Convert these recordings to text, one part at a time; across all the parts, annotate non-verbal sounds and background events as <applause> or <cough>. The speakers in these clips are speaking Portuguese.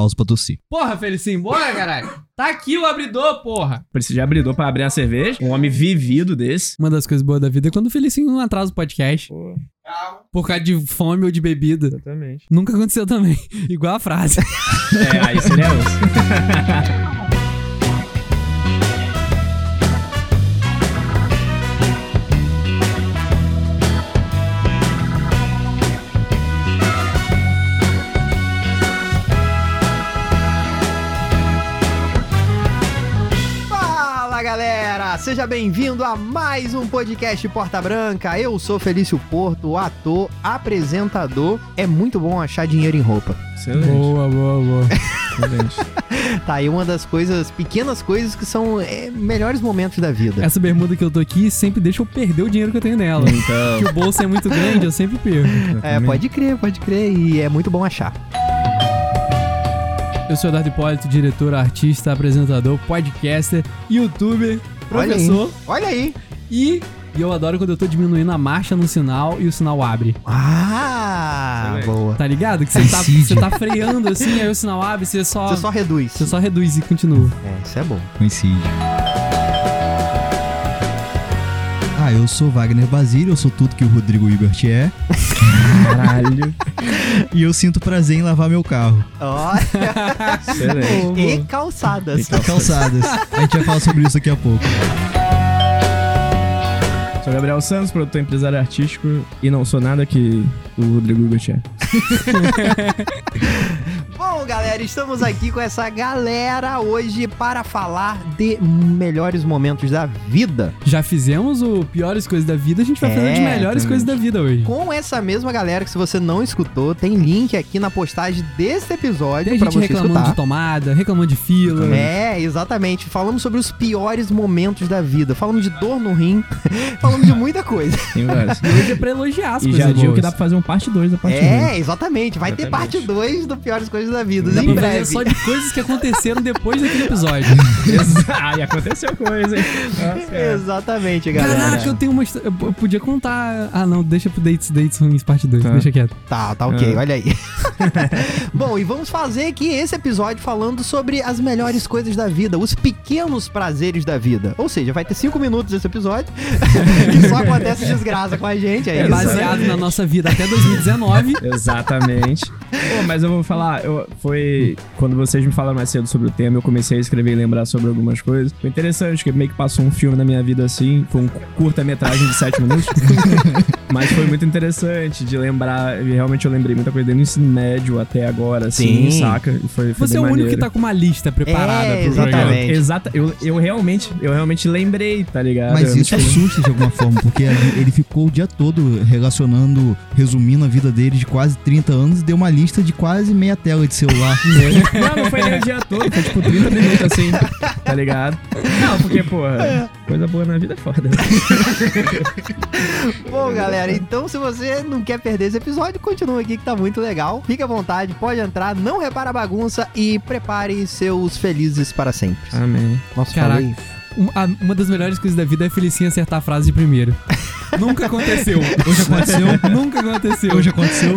pausa pra tossir. Porra, Felicinho, bora, caralho. Tá aqui o abridor, porra. Precisa de abridor pra abrir a cerveja. Um homem vivido desse. Uma das coisas boas da vida é quando o Felicinho não atrasa o podcast. Pô, Por causa de fome ou de bebida. exatamente. Nunca aconteceu também. <laughs> Igual a frase. É, aí seria osso. <laughs> seja bem-vindo a mais um podcast Porta Branca. Eu sou Felício Porto, ator, apresentador. É muito bom achar dinheiro em roupa. Excelente. boa, boa. Excelente. <laughs> Tá aí uma das coisas, pequenas coisas que são é, melhores momentos da vida. Essa bermuda que eu tô aqui sempre deixa eu perder o dinheiro que eu tenho nela. Então. Que o bolso é muito grande, eu sempre perco. É, pode crer, pode crer, e é muito bom achar. Eu sou Eduardo Hipólito, diretor, artista, apresentador, podcaster, youtuber, Olha aí. professor. Olha aí. E, e eu adoro quando eu tô diminuindo a marcha no sinal e o sinal abre. Ah, Excelente. boa. Tá ligado? Que você tá, você tá freando assim, aí o sinal abre, você só, Você só reduz. você só reduz e continua. É, isso é bom. Coincide. Ah, eu sou Wagner Basílio, eu sou tudo que o Rodrigo Hilbert é. <laughs> Caralho. <laughs> E eu sinto prazer em lavar meu carro. Olha, <laughs> Excelente. e calçadas. E calçadas. A gente vai falar sobre isso daqui a pouco. Sou Gabriel Santos, produtor empresário artístico. E não sou nada que o Rodrigo Hilbert <laughs> Bom, galera, estamos aqui com essa galera hoje para falar de melhores momentos da vida. Já fizemos o piores coisas da vida, a gente vai É, fazer de melhores também. coisas da vida hoje. Com essa mesma galera que se você não escutou, tem link aqui na postagem desse episódio Tem para gente você reclamando escutar. de tomada, reclamando de fila. É, exatamente. Falamos sobre os piores momentos da vida. Falamos de dor no rim. <laughs> Falamos de muita coisa. Tem vários. E hoje é pra elogiar as E coisas já digo que dá pra fazer um parte 2 da parte 1. É, exatamente. Vai ter Exatamente. parte 2 do Piores Coisas da Vida. Dá em pra fazer breve. só de coisas que aconteceram depois daquele episódio. <laughs> ah, e aconteceu coisa, hein? Nossa, é. Exatamente, galera. Caraca, eu tenho uma história. Eu eu podia contar. Ah, não, deixa pro Dates, Dates Ruins, parte 2. Tá. Deixa quieto. Tá, tá ok, Ah. olha aí. <laughs> Bom, e vamos fazer aqui esse episódio falando sobre as melhores coisas da vida, os pequenos prazeres da vida. Ou seja, vai ter cinco minutos esse episódio <laughs> e só acontece desgraça com a gente. É, É isso. baseado na nossa vida até 2019. Exatamente. Pô, mas eu vou falar, eu, foi quando vocês me falaram mais cedo sobre o tema, eu comecei a escrever e lembrar sobre algumas coisas. Foi interessante, que meio que passou um filme na minha vida assim, foi um curta-metragem de 7 minutos. <laughs> mas foi muito interessante de lembrar, e realmente eu lembrei muita coisa desde o ensino médio até agora, assim, Sim. saca? E foi, foi Você é o único que tá com uma lista preparada É, pro programa. exatamente. Exata, eu, eu realmente, eu realmente lembrei, tá ligado? Mas isso assusta de alguma forma, porque ele ficou o dia todo relacionando, resumindo a vida dele de quase 30 anos e deu uma lista de quase meia tela de celular. <laughs> Não, não foi nem o dia todo, foi tipo 30 minutos assim, tá ligado? Não, porque, porra, coisa boa na vida é foda. Bom, galera, então se você não quer perder esse episódio, continua aqui que tá muito legal. Fique à vontade, pode entrar, não repara a bagunça e prepare seus felizes para sempre. Amém. Nossa, Caraca. falei. Um- Uma das melhores coisas da vida é a Felicinha acertar a frase de primeiro. Nunca aconteceu. Hoje aconteceu. Nunca aconteceu. Hoje aconteceu.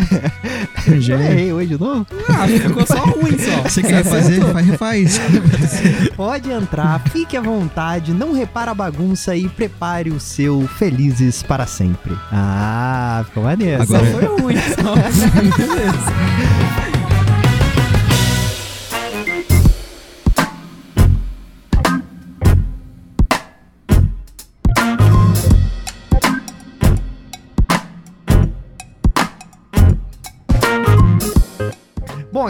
Eu Gênio. errei hoje de novo? Ah, ficou só ruim só. Você quer fazer? Faz, refaz. <laughs> Pode entrar, fique à vontade, não repara a bagunça e prepare o seu felizes para sempre. Ah, ficou maneiro. Agora- Só foi ruim só. <laughs> Beleza.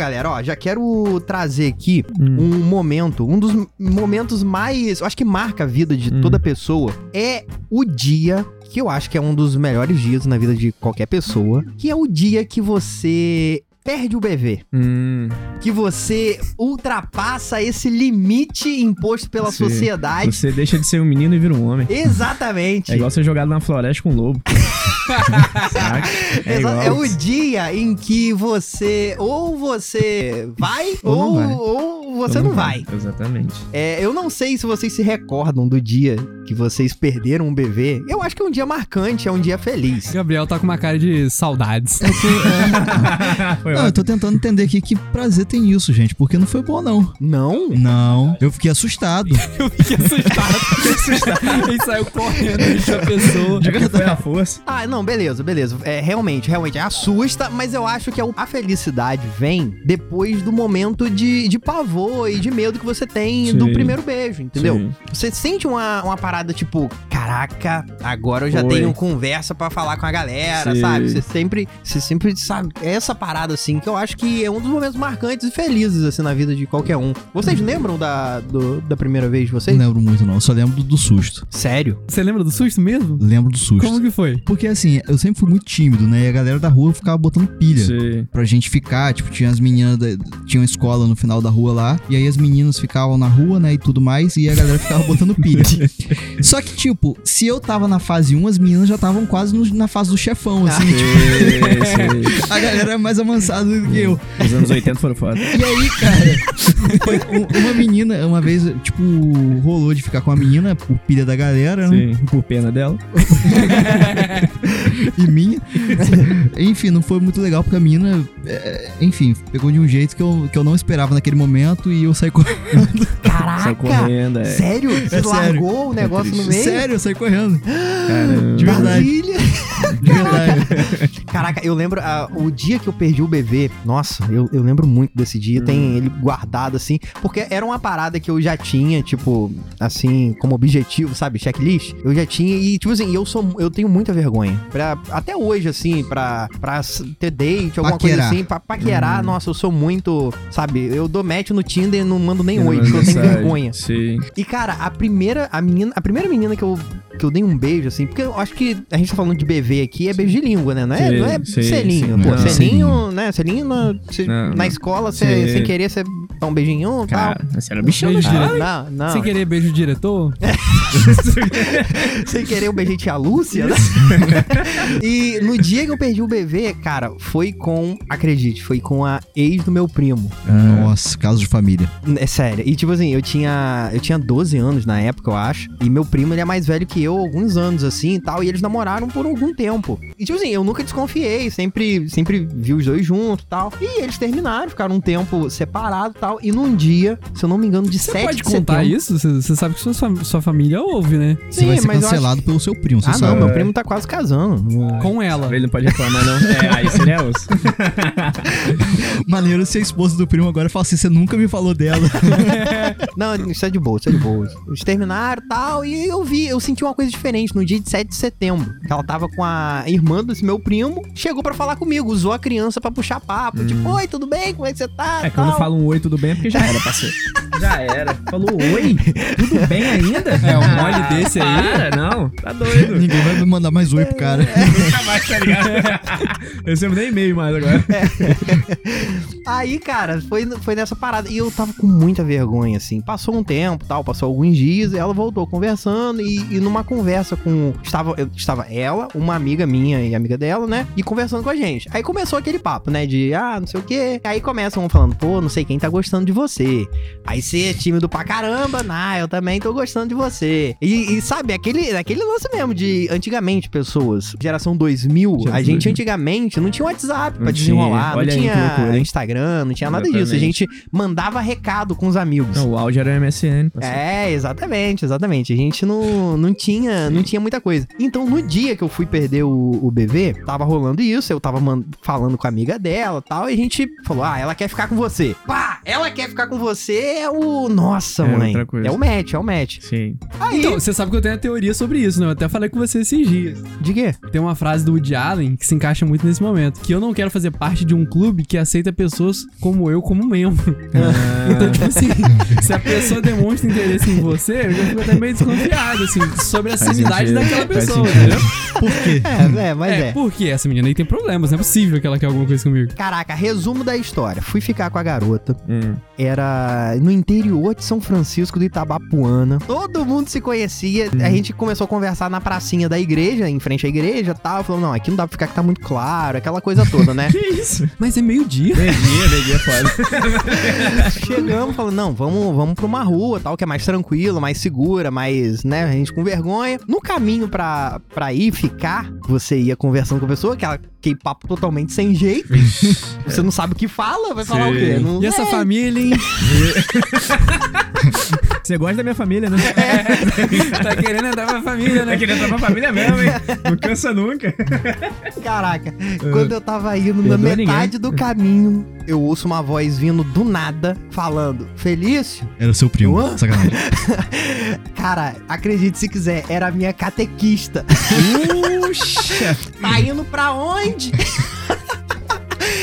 Galera, ó, já quero trazer aqui Hum. um momento, um dos momentos mais, eu acho que marca a vida de Hum. toda pessoa, é o dia que eu acho que é um dos melhores dias na vida de qualquer pessoa, que é o dia que você perde o bebê, Hum, que você ultrapassa esse limite imposto pela Sim. sociedade. você deixa de ser um menino e vira um homem. Exatamente. É igual ser jogado na floresta com um lobo. <laughs> <laughs> É, é o dia em que você ou você vai Ou ou, não vai. ou você não vai. Exatamente. É, eu não sei se vocês se recordam do dia que vocês perderam um bebê, eu acho que é um dia marcante, é um dia feliz. Gabriel tá com uma cara de saudades. <laughs> <laughs> Foi Não, eu tô tentando entender aqui que prazer tem isso, gente, porque não foi bom, não. Não? Não, eu fiquei assustado. Eu fiquei assustado. Fiquei assustado. Ele saiu correndo, deixou a pessoa. Já que foi a força. Ah, não, beleza, beleza. É, realmente, realmente, assusta, mas eu acho que a a felicidade vem depois do momento de, de pavor e de medo que você tem do Sim. primeiro beijo, entendeu? Sim. Você sente uma, uma parada tipo, caraca, agora eu já Foi. tenho conversa pra falar com a galera, Sim. sabe? Você sempre, você sempre sabe, é essa parada assim, que eu acho que é um dos momentos marcantes e felizes assim na vida de qualquer um. Vocês lembram da, do- da primeira vez de vocês? Não lembro muito, não. Eu só lembro do, do susto. Sério? Você lembra do susto mesmo? Lembro do susto. Como que foi? Porque assim, eu sempre fui muito tímido, né? E a galera da rua ficava botando pilha. Sim. Pra gente ficar, tipo, tinha as meninas, da, tinha uma escola no final da rua lá, e aí as meninas ficavam na rua, né, e tudo mais, e a galera ficava botando pilha. <laughs> Só que, tipo, se eu tava na fase 1, as meninas já estavam quase no- na fase do chefão, assim, tipo, Sim, sim. <laughs> a galera é mais avançada do que eu. Os anos 80 foram foda. E aí, cara, foi um- uma menina, uma vez, tipo, rolou de ficar com a menina por pilha da galera, né? Sim, por pena dela. <laughs> <laughs> E minha. <laughs> enfim, não foi muito legal porque a menina, é, enfim, pegou de um jeito que eu, que eu não esperava naquele momento e eu saí <laughs> correndo. Caraca! Correndo, é. Sério? Você sério. largou o negócio no meio? Sério, eu saí correndo. Caramba. De verdade. Brasília. De verdade. Caraca, eu lembro ah, o dia que eu perdi o bebê. Nossa, eu, eu lembro muito desse dia. Hum. Tem ele guardado assim. Porque era uma parada que eu já tinha, tipo, assim, como objetivo, sabe? Checklist. Eu já tinha. E, tipo assim, eu sou. Eu tenho muita vergonha. Pra, até hoje, assim, pra, pra ter date, alguma coisa Paquerar. assim. Pra paquerar, nossa, eu sou muito. Sabe? Eu dou match no Tinder e não mando nem oi, porque eu tenho vergonha. Sim. E, cara, a primeira, a menina, a primeira menina que eu, que eu dei um beijo, assim, porque eu acho que a gente tá falando de BV aqui, é beijo de língua, né? Não é, Sim, não é sim, selinho. sim. Pô, Não. selinho, né? Selinho na, se- Não, na escola, cê, sem querer, você dá um beijinho e tal. Você era bichão, Beijo né? direto. Não, não. Sem querer beijo diretor? <laughs> Sem querer, eu beijei tia Lúcia, né? <laughs> e no dia que eu perdi o bebê, cara, foi com, acredite, foi com a ex do meu primo. Nossa, caso de família. É sério. E tipo assim, eu tinha. Eu tinha 12 anos na época, eu acho. E meu primo, ele é mais velho que eu, alguns anos, assim e tal. E eles namoraram por algum tempo. E tipo assim, eu nunca desconfiei. Sempre, sempre vi os dois juntos e tal. E eles terminaram, ficaram um tempo separados e tal. E num dia, se eu não me engano, de Você 7 pode de contar setembro. isso? Você, você sabe que sua, sua família ouve, né? Você Sim, vai ser cancelado pelo seu primo, você Ah, sabe. não, meu primo tá quase casando. Com ela. Ele não pode reclamar, não. É, aí seria osso. <laughs> Maneiro se a esposa do primo agora fala assim: você nunca me falou dela. <laughs> Não, isso é de boa, isso é de boa. Eles terminaram e tal, e eu vi, eu senti uma coisa diferente no dia de 7 de setembro. Que ela tava com a irmã desse meu primo, chegou pra falar comigo, usou a criança pra puxar papo. Tipo, oi, tudo bem? Como é que você tá? É, quando Tal. fala um oi, tudo bem, é porque já era, parceiro. Já era. Falou oi? Tudo bem ainda? É, um mole desse aí. Para, não. Tá doido. <laughs> Ninguém vai me mandar mais oi pro cara. Nunca mais, tá ligado? <laughs> Eu recebo nem e-mail mais agora. Aí, cara, foi, foi nessa parada. E eu tava com muita vergonha, assim. Passou um tempo, tal, passou alguns dias, e ela voltou conversando. E, e numa conversa com. Estava, estava ela, uma amiga minha e amiga dela, né? E conversando com a gente. Aí começou aquele papo, né? De, ah, não sei o quê. Aí começam falando, pô, não sei quem tá gostando de você. Aí você é tímido pra caramba, nah, eu também tô gostando de você. E, e sabe, aquele, aquele lance mesmo de antigamente, pessoas, geração 2000, a gente 2000. antigamente não tinha WhatsApp pra Não desenrolar, tinha. Não aí tinha hein? Instagram, não tinha nada disso. A Exatamente. gente mandava recado com os amigos. Não, o áudio era MSN. parceiro. É, exatamente, exatamente. A gente não, não tinha não tinha muita coisa. Então, no dia que eu fui perder o, o bebê, tava rolando isso, eu tava falando com a amiga dela e tal, e a gente falou: ah, ela quer ficar com você. Pá, ela quer ficar com você é o. Nossa, É mãe. outra coisa. É o match, é o match. Sim. Aí, Então, você sabe que eu tenho a teoria sobre isso, né? Eu até falei com você esses dias. de quê? Tem uma frase do Woody Allen que se encaixa muito nesse momento. Que eu não quero fazer parte de um clube que aceita pessoas como eu como membro. <laughs> Então, tipo assim, se a pessoa demonstra interesse em você, eu já fico até meio desconfiado, assim, sobre a sanidade daquela pessoa, entendeu? Por quê? É, é, mas é. porque essa menina aí tem problemas, não é possível que ela quer alguma coisa comigo. Caraca, resumo da história. Fui ficar com a garota. Hum. Era no, in- interior de São Francisco do Itabapuana. Todo mundo se conhecia. A Uhum. gente começou a conversar na pracinha da igreja, em frente à igreja e tal. Falou, não, aqui não dá pra ficar que tá muito claro, aquela coisa toda, né? <laughs> Que isso? Mas é meio-dia. Meio-dia, meio-dia é foda. <laughs> Chegamos, falando, não, vamos, vamos pra uma rua, tal, que é mais tranquilo, mais segura, mais, né, a gente com vergonha. No caminho pra, pra ir ficar, você ia conversando com a pessoa, aquela, aquele papo totalmente sem jeito. você não sabe o que fala, vai falar o quê? Sim. Não, E essa é, família, hein? <laughs> Você gosta da minha família, né? tá querendo entrar pra família, né? É querer entrar pra família mesmo, hein? Não cansa nunca. Caraca, quando eu tava indo na metade do caminho, eu ouço uma voz vindo do nada, falando, Felício? Era o seu primo. Hã? Sacanagem. <laughs> Cara, acredite se quiser, era a minha catequista. <laughs> Puxa! Tá indo pra onde?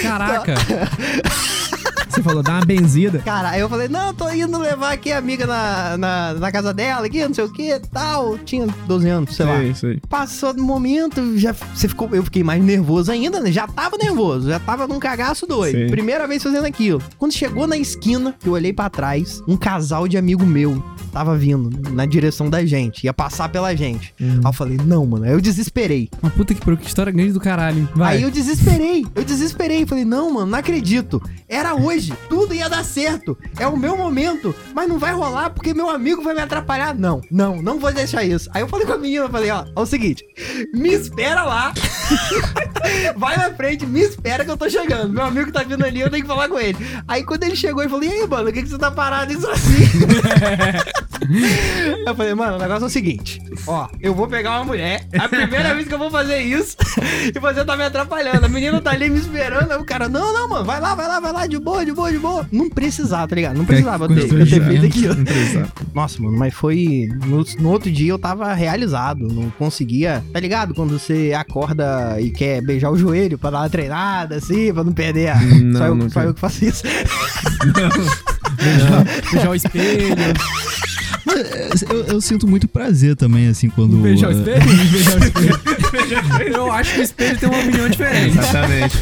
Caraca. <laughs> Você falou, dá uma benzida. <laughs> Cara, aí eu falei, não, tô indo levar aqui a amiga na, na, na casa dela, aqui, não sei o que, tal. Tinha 12 anos, sei lá. Sei, sei. Passou do momento, já você ficou, eu fiquei mais nervoso ainda, né? Já tava nervoso, já tava num cagaço doido. Sim. Primeira vez fazendo aquilo. Quando chegou na esquina, eu olhei pra trás, um casal de amigo meu tava vindo na direção da gente, ia passar pela gente. Uhum. Aí eu falei, não, mano, aí eu desesperei. Uma puta que pariu, que história grande do caralho. hein? Vai. Aí eu desesperei, eu desesperei. Falei, não, mano, não acredito. Era hoje, tudo ia dar certo. É o meu momento, mas não vai rolar porque meu amigo vai me atrapalhar. Não, não, não vou deixar isso. Aí eu falei com a menina, falei, ó, é o seguinte, me espera lá. <laughs> vai na frente, me espera que eu tô chegando. Meu amigo tá vindo ali, eu tenho que falar com ele. Aí quando ele chegou, ele falou, e aí, mano, o que, que você tá parado isso assim? <laughs> eu falei, mano, o negócio é o seguinte, ó, eu vou pegar uma mulher, a primeira vez que eu vou fazer isso, <laughs> e você tá me atrapalhando. A menina tá ali me esperando, aí o cara, não, não, mano, vai lá, vai lá, vai lá, de boa, de boa, de boa. Não precisava, tá ligado? Não precisava ter, ter feito aquilo. Não. Nossa, mano, mas foi. No, no outro dia eu tava realizado. Não conseguia. Tá ligado? Quando você acorda e quer beijar o joelho pra dar uma treinada, assim, pra não perder a. Não, só, eu, nunca. só eu que faço isso. <laughs> Beijar o espelho. Eu, eu sinto muito prazer também, assim, quando. Beijar o eh, espelho? <laughs> Beijar o espelho. Eu acho que o espelho tem uma opinião diferente. Exatamente.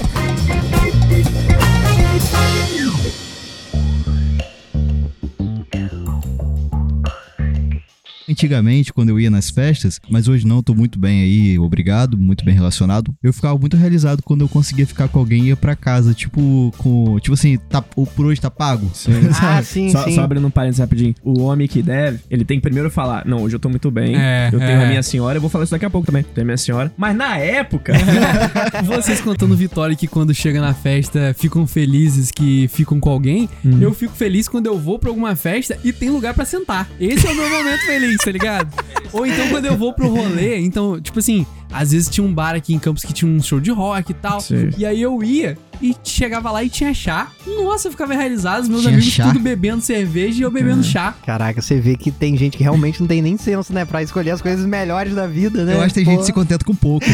Antigamente, quando eu ia nas festas, mas hoje não, tô muito bem aí, obrigado, muito bem relacionado. Eu ficava muito realizado quando eu conseguia ficar com alguém e ia pra casa, tipo, com. Tipo assim, tá, o por hoje tá pago. <laughs> ah, sim, Só, sim. só abrindo um parênteses rapidinho. O homem que deve, ele tem que primeiro falar: Não, hoje eu tô muito bem. É, eu tenho é. a minha senhora, eu vou falar isso daqui a pouco também. Tenho a minha senhora. Mas na época. <laughs> Vocês contando Vitória que quando chega na festa ficam felizes que ficam com alguém, eu fico feliz quando eu vou pra alguma festa e tem lugar pra sentar. Esse é o meu momento feliz, tá ligado? Ou então quando eu vou pro rolê, então, tipo assim, às vezes tinha um bar aqui em Campos que tinha um show de rock e tal. Sim. E aí eu ia e chegava lá e tinha chá. Nossa, eu ficava realizado, os meus Tinha amigos chá? tudo bebendo cerveja e eu bebendo chá. Caraca, você vê que tem gente que realmente não tem nem senso, né? Pra escolher as coisas melhores da vida, né? Eu acho que tem Pô. gente que se contenta com pouco.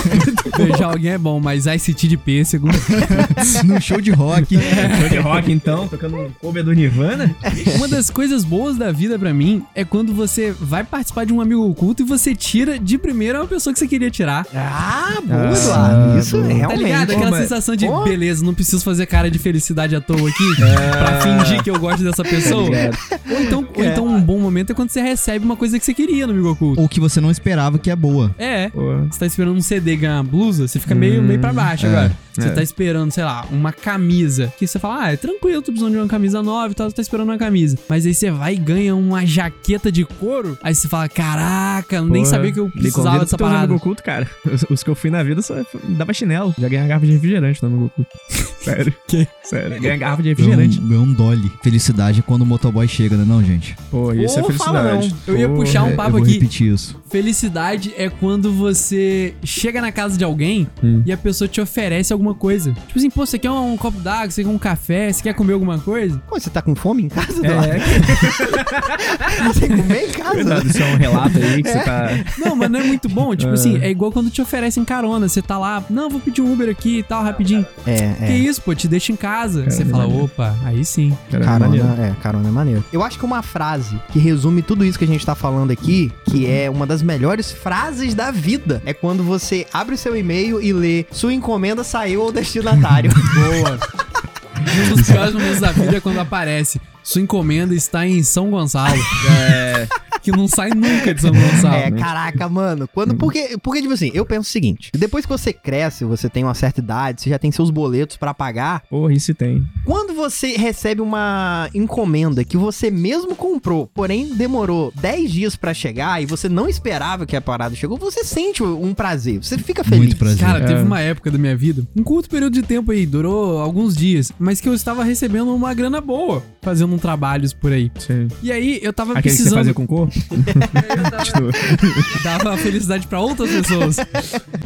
<laughs> Beijar alguém é bom, mas ICT de pêssego. <laughs> no show de rock. <laughs> Show de rock, então, tocando um cover do Nirvana. Uma das coisas boas da vida pra mim é quando você vai participar de um amigo oculto e você tira de primeira uma pessoa que você queria tirar. Ah, boa, Ah, Eduardo. Isso boa. é Tá realmente. ligado? Aquela sensação de, Pô. beleza, não preciso fazer cara de felicidade à toa aqui pra fingir que eu gosto dessa pessoa. ligado. ou, então, ou então um bom momento é quando você recebe uma coisa que você queria no amigo oculto. Ou que você não esperava que é boa. É. Pô. Você tá esperando um CD ganhar uma blusa, você fica meio, meio pra baixo é, agora. Você é. tá esperando, sei lá, uma camisa. Que você fala, ah, é tranquilo, tô precisando de uma camisa nova e tal, você tá esperando uma camisa. Mas aí você vai e ganha uma jaqueta de couro, aí você fala, caraca, eu nem sabia que eu precisava dessa parada. Oculto, cara. Os, <laughs> os que eu fui na vida só dava chinelo. Já ganhei uma garrafa de refrigerante no amigo oculto. Sério. Que? Sério. Ganhei uma garrafa de Ganhou refrigerante. um, ganhou um dolly. Felicidade é quando o motoboy chega, né, não, gente? Pô, isso é Pô, felicidade. Eu ia puxar um É, papo eu vou aqui. repetir isso. Felicidade é quando você chega na casa de alguém Hum. e a pessoa te oferece alguma coisa. Tipo assim, pô, você quer um, copo d'água, você quer um café, você quer comer alguma coisa? Pô, você tá com fome em casa? É, <laughs> Você comer em casa? Isso é um relato aí que você tá. Não, mas não é muito bom. Tipo assim, é igual quando te oferecem carona. Você tá lá, não, vou pedir um Uber aqui e tal, rapidinho. É, Que é. isso, pô, te deixa em casa. Cara, você é fala, maneiro. opa, aí sim. Carona, é, carona é maneiro. Eu acho que uma frase que resume tudo isso que a gente tá falando aqui, que é uma das melhores frases da vida, é quando você abre o seu e-mail e lê sua encomenda saiu ao destinatário. <laughs> Boa. Um dos piores momentos da vida é quando aparece. Sua encomenda está em São Gonçalo. <laughs> É, Que não sai nunca de São Gonçalo. É, caraca, mano. Quando, porque, porque, tipo assim, eu penso o seguinte: depois que você cresce, você tem uma certa idade, você já tem seus boletos pra pagar. porra, isso tem. Quando você recebe uma encomenda que você mesmo comprou, porém demorou 10 dias pra chegar e você não esperava que a parada chegou, você sente um prazer, você fica feliz. Muito prazer. Cara, teve É. uma época da minha vida, um curto período de tempo aí, durou alguns dias, mas que eu estava recebendo uma grana boa, fazendo um trabalhos por aí. Sim. E aí eu tava Aquele que você precisando. fazia com cor? Continua. <laughs> dava felicidade pra outras pessoas.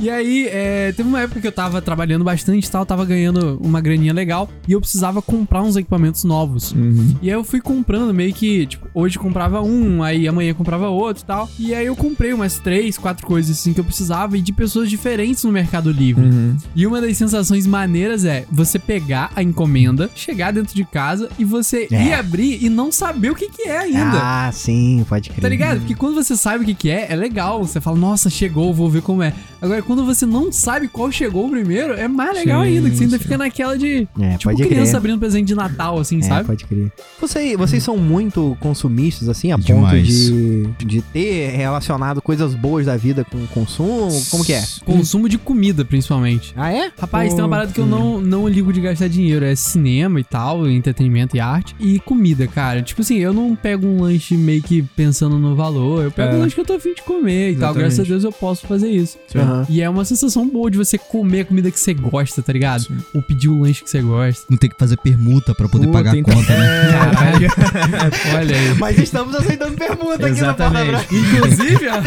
E aí, é, teve uma época que eu tava trabalhando bastante e tal, tava ganhando uma graninha legal e eu precisava comprar uns equipamentos novos. Uhum. E aí eu fui comprando meio que, tipo, hoje comprava um, aí amanhã comprava outro e tal. E aí eu comprei umas três, quatro coisas assim que eu precisava e de pessoas diferentes no Mercado Livre. Uhum. E uma das sensações maneiras é você pegar a encomenda, chegar dentro de casa e você É. ir abrir e não saber o que que é ainda. Ah, sim, pode crer. Tá ligado? Porque quando você sabe o que, que é, é legal. Você fala, nossa, chegou, vou ver como é. Agora, quando você não sabe qual chegou primeiro, é mais legal Sim, ainda, que você ainda sim. fica naquela de. É, Tipo, pode criança crer. abrindo presente de Natal, assim, É, sabe? pode crer. Você, vocês são muito consumistas, assim, a ponto Demais. de, de ter relacionado coisas boas da vida com o consumo? Como que é? Consumo de comida, principalmente. Ah, é? Rapaz, tem uma parada que eu não, não ligo de gastar dinheiro. É cinema e tal, entretenimento e arte. E comida, cara. Tipo assim, eu não pego um lanche meio que pensando no valor. Eu pego É. lanche que eu tô afim de comer e tal. Exatamente. Graças a Deus eu posso fazer isso. Aham. E é uma sensação boa de você comer a comida que você gosta, tá ligado? Sim. Ou pedir o lanche que você gosta. Não tem que fazer permuta pra poder Pô, pagar a conta, né? É, Caralho. <laughs> Olha aí. Mas estamos aceitando pergunta aqui no Porta Branca. Inclusive, ó,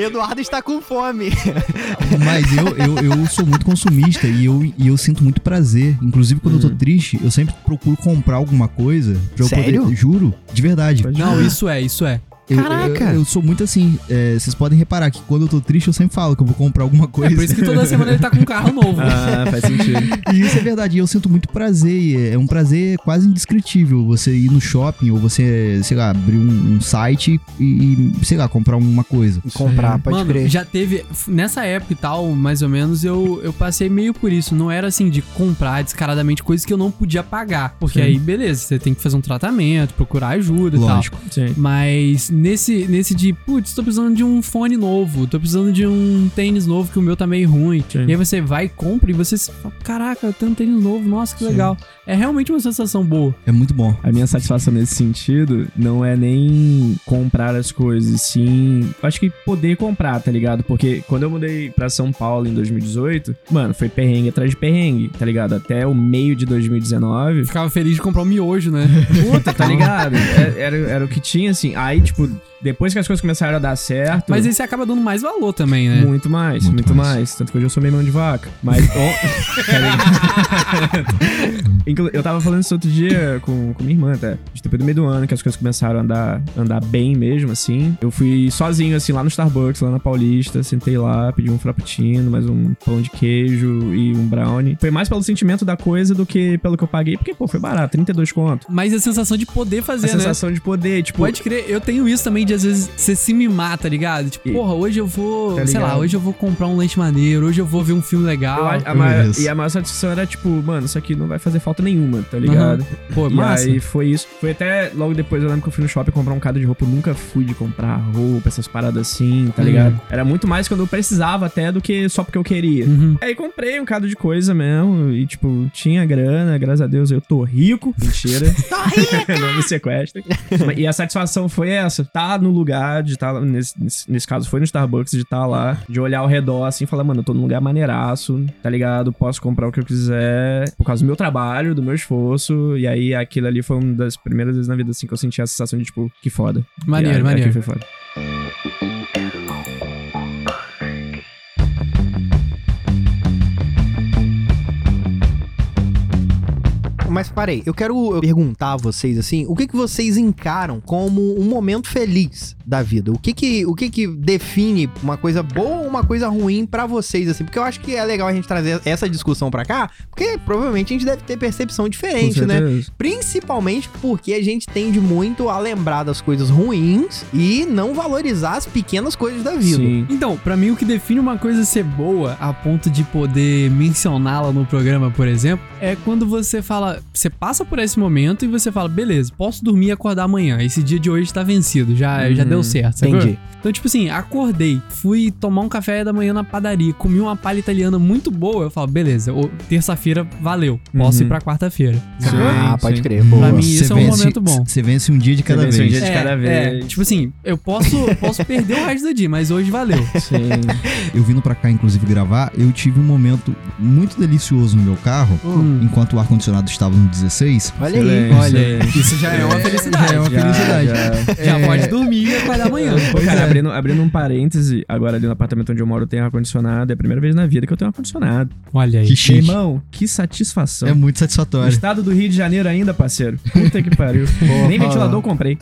<laughs> Eduardo está com fome. Mas eu, eu, eu sou muito consumista e eu, e eu sinto muito prazer. Inclusive, quando eu tô triste, eu sempre procuro comprar alguma coisa pra eu Sério? poder. Juro, de verdade. Não, isso é, isso é. Eu- Caraca! Eu, eu sou muito assim. é, vocês podem reparar que quando eu tô triste, eu sempre falo que eu vou comprar alguma É coisa. por isso que toda semana ele tá com um carro <laughs> novo. Ah, faz sentido. E isso é verdade. E eu sinto muito prazer. e É um prazer quase indescritível. Você ir no shopping ou você, sei lá, abrir um, um site e, e, sei lá, comprar uma coisa. Comprar, pode Mano, crer. já teve. Nessa época e tal, mais ou menos, eu, eu passei meio por isso. Não era assim de comprar descaradamente coisas que eu não podia pagar. Porque Sim. aí, beleza, você tem que fazer um tratamento, procurar ajuda Lógico. e tal. Sim. Mas nesse, nesse de, putz, tô precisando de um fone novo, tô precisando de um tênis novo que o meu tá meio ruim. Sim. E aí você vai e compra e você se fala, caraca, tem um tênis novo, nossa, que Sim. legal. É realmente uma sensação boa. É muito bom. A minha satisfação nesse sentido não é nem comprar as coisas, sim. Acho que poder comprar, tá ligado? Porque quando eu mudei pra São Paulo em 2018, mano, foi perrengue atrás de perrengue, tá ligado? Até o meio de 2019. Ficava feliz de comprar um miojo, né? Puta, tá ligado? É- Era, era o que tinha, assim. Aí, tipo, depois que as coisas começaram a dar certo. Mas aí você acaba dando mais valor também, né? Muito mais, Muito muito, mais. mais. Tanto que hoje eu sou meio mão de vaca. Mas. ó, <laughs> <laughs> eu tava falando isso outro dia com, com minha irmã, até. De depois do meio do ano, que as coisas começaram a andar, andar bem mesmo, assim. Eu fui sozinho, assim, lá no Starbucks, lá na Paulista. Sentei lá, pedi um frappuccino, mais um pão de queijo e um brownie. Foi mais pelo sentimento da coisa do que pelo que eu paguei, porque, pô, foi barato, 32 conto. Mas a sensação de poder A fazer, né? sensação de poder, tipo. Pode crer, eu tenho isso também de às vezes você se mimar, tá ligado? Tipo, E- porra, hoje eu vou, Tá sei lá, hoje eu vou comprar um leite maneiro, hoje eu vou ver um filme eu legal. acho- a eu maior- e a maior satisfação era, tipo, mano, isso aqui não vai fazer falta nenhuma, tá ligado? Pô, E massa. aí foi isso. Foi até logo depois, eu lembro que eu fui no shopping comprar um cadro de roupa. Eu nunca fui de comprar roupa, essas paradas assim, tá Uhum. ligado? Era muito mais quando eu precisava até do que só porque eu queria. Uhum. Aí comprei um cadro de coisa mesmo. E, tipo, tinha grana, graças a Deus eu tô rico. Mentira. <laughs> <laughs> não me sequestre. e a satisfação foi essa: tá no lugar de estar. nesse, nesse, nesse caso foi no Starbucks, de estar lá, de olhar ao redor assim e falar, mano, eu tô num lugar maneiraço, tá ligado? Posso comprar o que eu quiser por causa do meu trabalho, do meu esforço. E aí aquilo ali foi uma das primeiras vezes na vida assim que eu senti a sensação de, tipo, que foda. Maneiro, E aí, maneiro. foi foda. Mas parei, eu quero perguntar a vocês assim, o que que vocês encaram como um momento feliz da vida? O que que, o que que define uma coisa boa ou uma coisa ruim pra vocês assim? Porque eu acho que é legal a gente trazer essa discussão pra cá, porque provavelmente a gente deve ter percepção diferente, Com né? Principalmente porque a gente tende muito a lembrar das coisas ruins e não valorizar as pequenas coisas da vida. Sim. Então, pra mim o que define uma coisa ser boa a ponto de poder mencioná-la no programa, por exemplo, é quando você fala, Você passa por esse momento e você fala, beleza, posso dormir e acordar amanhã. Esse dia de hoje tá vencido, já, já Uhum. deu certo. sacou? Entendi. Então, tipo assim, acordei, fui tomar um café da manhã na padaria, comi uma palha italiana muito boa. Eu falo, beleza, terça-feira valeu, posso Uhum. ir pra quarta-feira. Ah, Sim, pode sim. crer. Boa. Pra mim, Você isso é um momento bom. Você vence um dia de cada vence um vez. dia de cada vez. tipo assim, eu posso, posso perder o resto do dia, mas hoje valeu. <laughs> Sim. <laughs> Eu vindo pra cá, inclusive, gravar, eu tive um momento muito delicioso no meu carro, Hum. enquanto o ar-condicionado estava no 16. Olha aí. Excelente, Olha, excelente. isso já é uma felicidade. Já é uma Já, felicidade. já. Já É. pode dormir e acordar amanhã. Pô, Pois cara, é. abrindo, abrindo um parêntese, agora ali no apartamento onde eu moro tem ar-condicionado. É a primeira vez na vida que eu tenho ar-condicionado. Olha aí. Que chique. irmão, que satisfação. É muito No satisfatório. estado do Rio de Janeiro ainda, parceiro. Puta que pariu. <laughs> Nem ventilador eu comprei.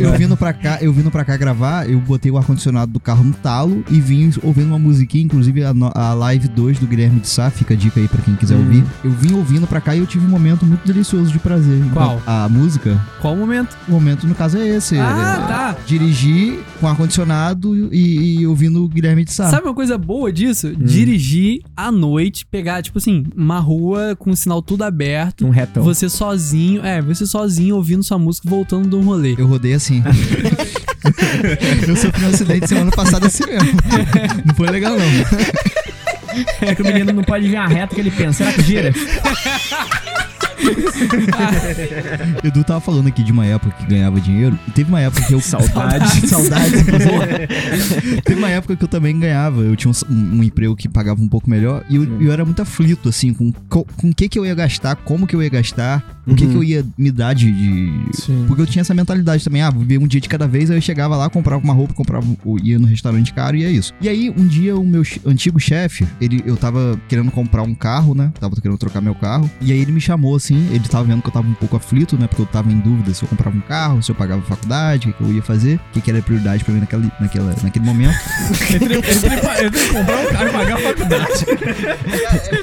Eu vindo pra cá, eu vindo pra cá gravar, eu botei o ar-condicionado do carro no talo e vim ouvindo uma musiquinha, inclusive a, a live 2 do Guilherme de Sá, fica a dica aí pra quem quiser Hum. ouvir. Eu vim ouvindo pra cá e eu tive um momento muito delicioso de prazer. Qual? A música, Qual o momento? o momento no caso é esse. Ah, é, tá. Dirigir com ar-condicionado e, e ouvindo o Guilherme de Sá. Sabe uma coisa boa disso? Hum. Dirigir à noite, pegar, tipo assim, uma rua com o sinal tudo aberto, Um retão. você sozinho, é, você sozinho ouvindo sua música voltando de um rolê. Eu rodei assim. <laughs> eu sofri um acidente semana passada assim mesmo. Não foi legal, não. É que o menino não pode ver a reta que ele pensa. Será que gira? <laughs> <laughs> Edu tava falando aqui de uma época que ganhava dinheiro. E teve uma época que eu. Saudade. <laughs> Inclusive. <laughs> teve uma época que eu também ganhava. Eu tinha um, um emprego que pagava um pouco melhor. E eu, eu era muito aflito, assim, com co- com o que, que eu ia gastar, como que eu ia gastar, o que, Uhum. que eu ia me dar de. de-. Porque eu tinha essa mentalidade também, ah, viver um dia de cada vez, aí eu chegava lá, comprava uma roupa, comprava, ia no restaurante caro e é isso. E aí, um dia, o meu antigo chefe, ele, eu tava querendo comprar um carro, né? Tava querendo trocar meu carro. E aí ele me chamou assim, ele tava vendo que eu tava um pouco aflito, né? Porque eu tava em dúvida se eu comprava um carro, se eu pagava faculdade, o que, que eu ia fazer, o que, que era prioridade pra mim naquela, naquela, naquele momento. <laughs> Entre, entre, entre comprar um carro e pagar a faculdade.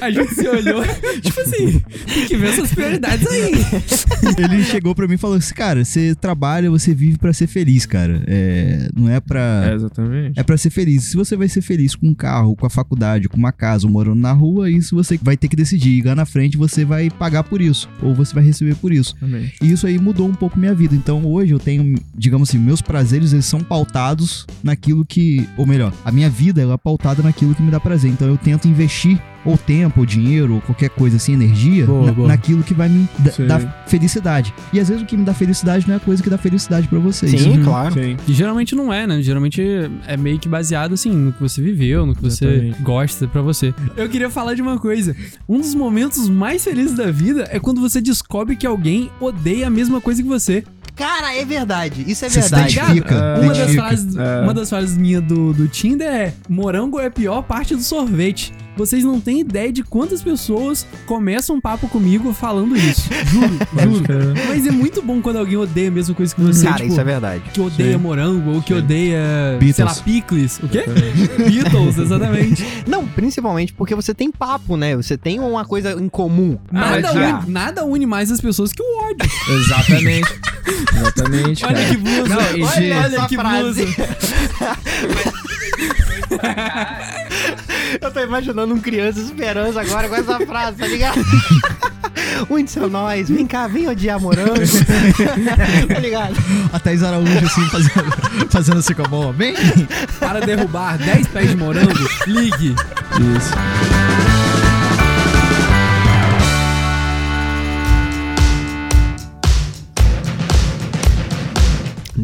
<laughs> A gente se olhou, tipo assim, tem que ver essas prioridades aí. <laughs> ele chegou pra mim e falou assim: Cara, você trabalha, você vive pra ser feliz, cara. É, não é pra. É, exatamente. É pra ser feliz. Se você vai ser feliz com um carro, com a faculdade, com uma casa, ou morando na rua, isso você vai ter que decidir. E lá na frente você vai pagar por isso. Ou você vai receber por isso. Exatamente. E isso aí mudou um pouco minha vida. Então hoje eu tenho, digamos assim, meus prazeres eles são pautados naquilo que. Ou melhor, a minha vida ela é pautada naquilo que me dá prazer. Então eu tento investir ou tempo, ou dinheiro, ou qualquer coisa assim, energia, Boa, na- boa. naquilo que vai me dar felicidade. E às vezes o que me dá felicidade não é a coisa que dá felicidade pra vocês. Sim, Uhum. claro. Sim. E geralmente não é, né? Geralmente é meio que baseado, assim, no que você viveu, no que você Exatamente. gosta pra você. Eu queria falar de uma coisa. Um dos momentos mais felizes da vida é quando você descobre que alguém odeia a mesma coisa que você. Cara, é verdade. Isso é Você se verdade. identifica. Ah, Uma das, identifica. frases, É. uma das frases minhas do, do Tinder é: morango é a pior parte do sorvete. Vocês não têm ideia de quantas pessoas começam um papo comigo falando isso. Juro, <laughs> juro. Mas é muito bom quando alguém odeia a mesma coisa que você. Cara, tipo, isso é verdade. que odeia Sim. morango ou que Sim. odeia, Beatles. sei lá, picles. O quê? <laughs> Beatles, exatamente. Não, principalmente porque você tem papo, né? Você tem uma coisa em comum. Nada, já- une, nada une mais as pessoas que o ódio. Exatamente. <laughs> Exatamente, Olha cara. que blusa. Não, olha, de- olha que frase. blusa. Eu tô imaginando um criança esperança agora com essa frase, tá ligado? <laughs> Muitos são nós. Vem cá, vem odiar morango. <laughs> tá ligado? A Thaís Araújo, assim, fazendo, fazendo assim com a mão, ó. Bem, Para derrubar 10 pés de morango, ligue. Isso.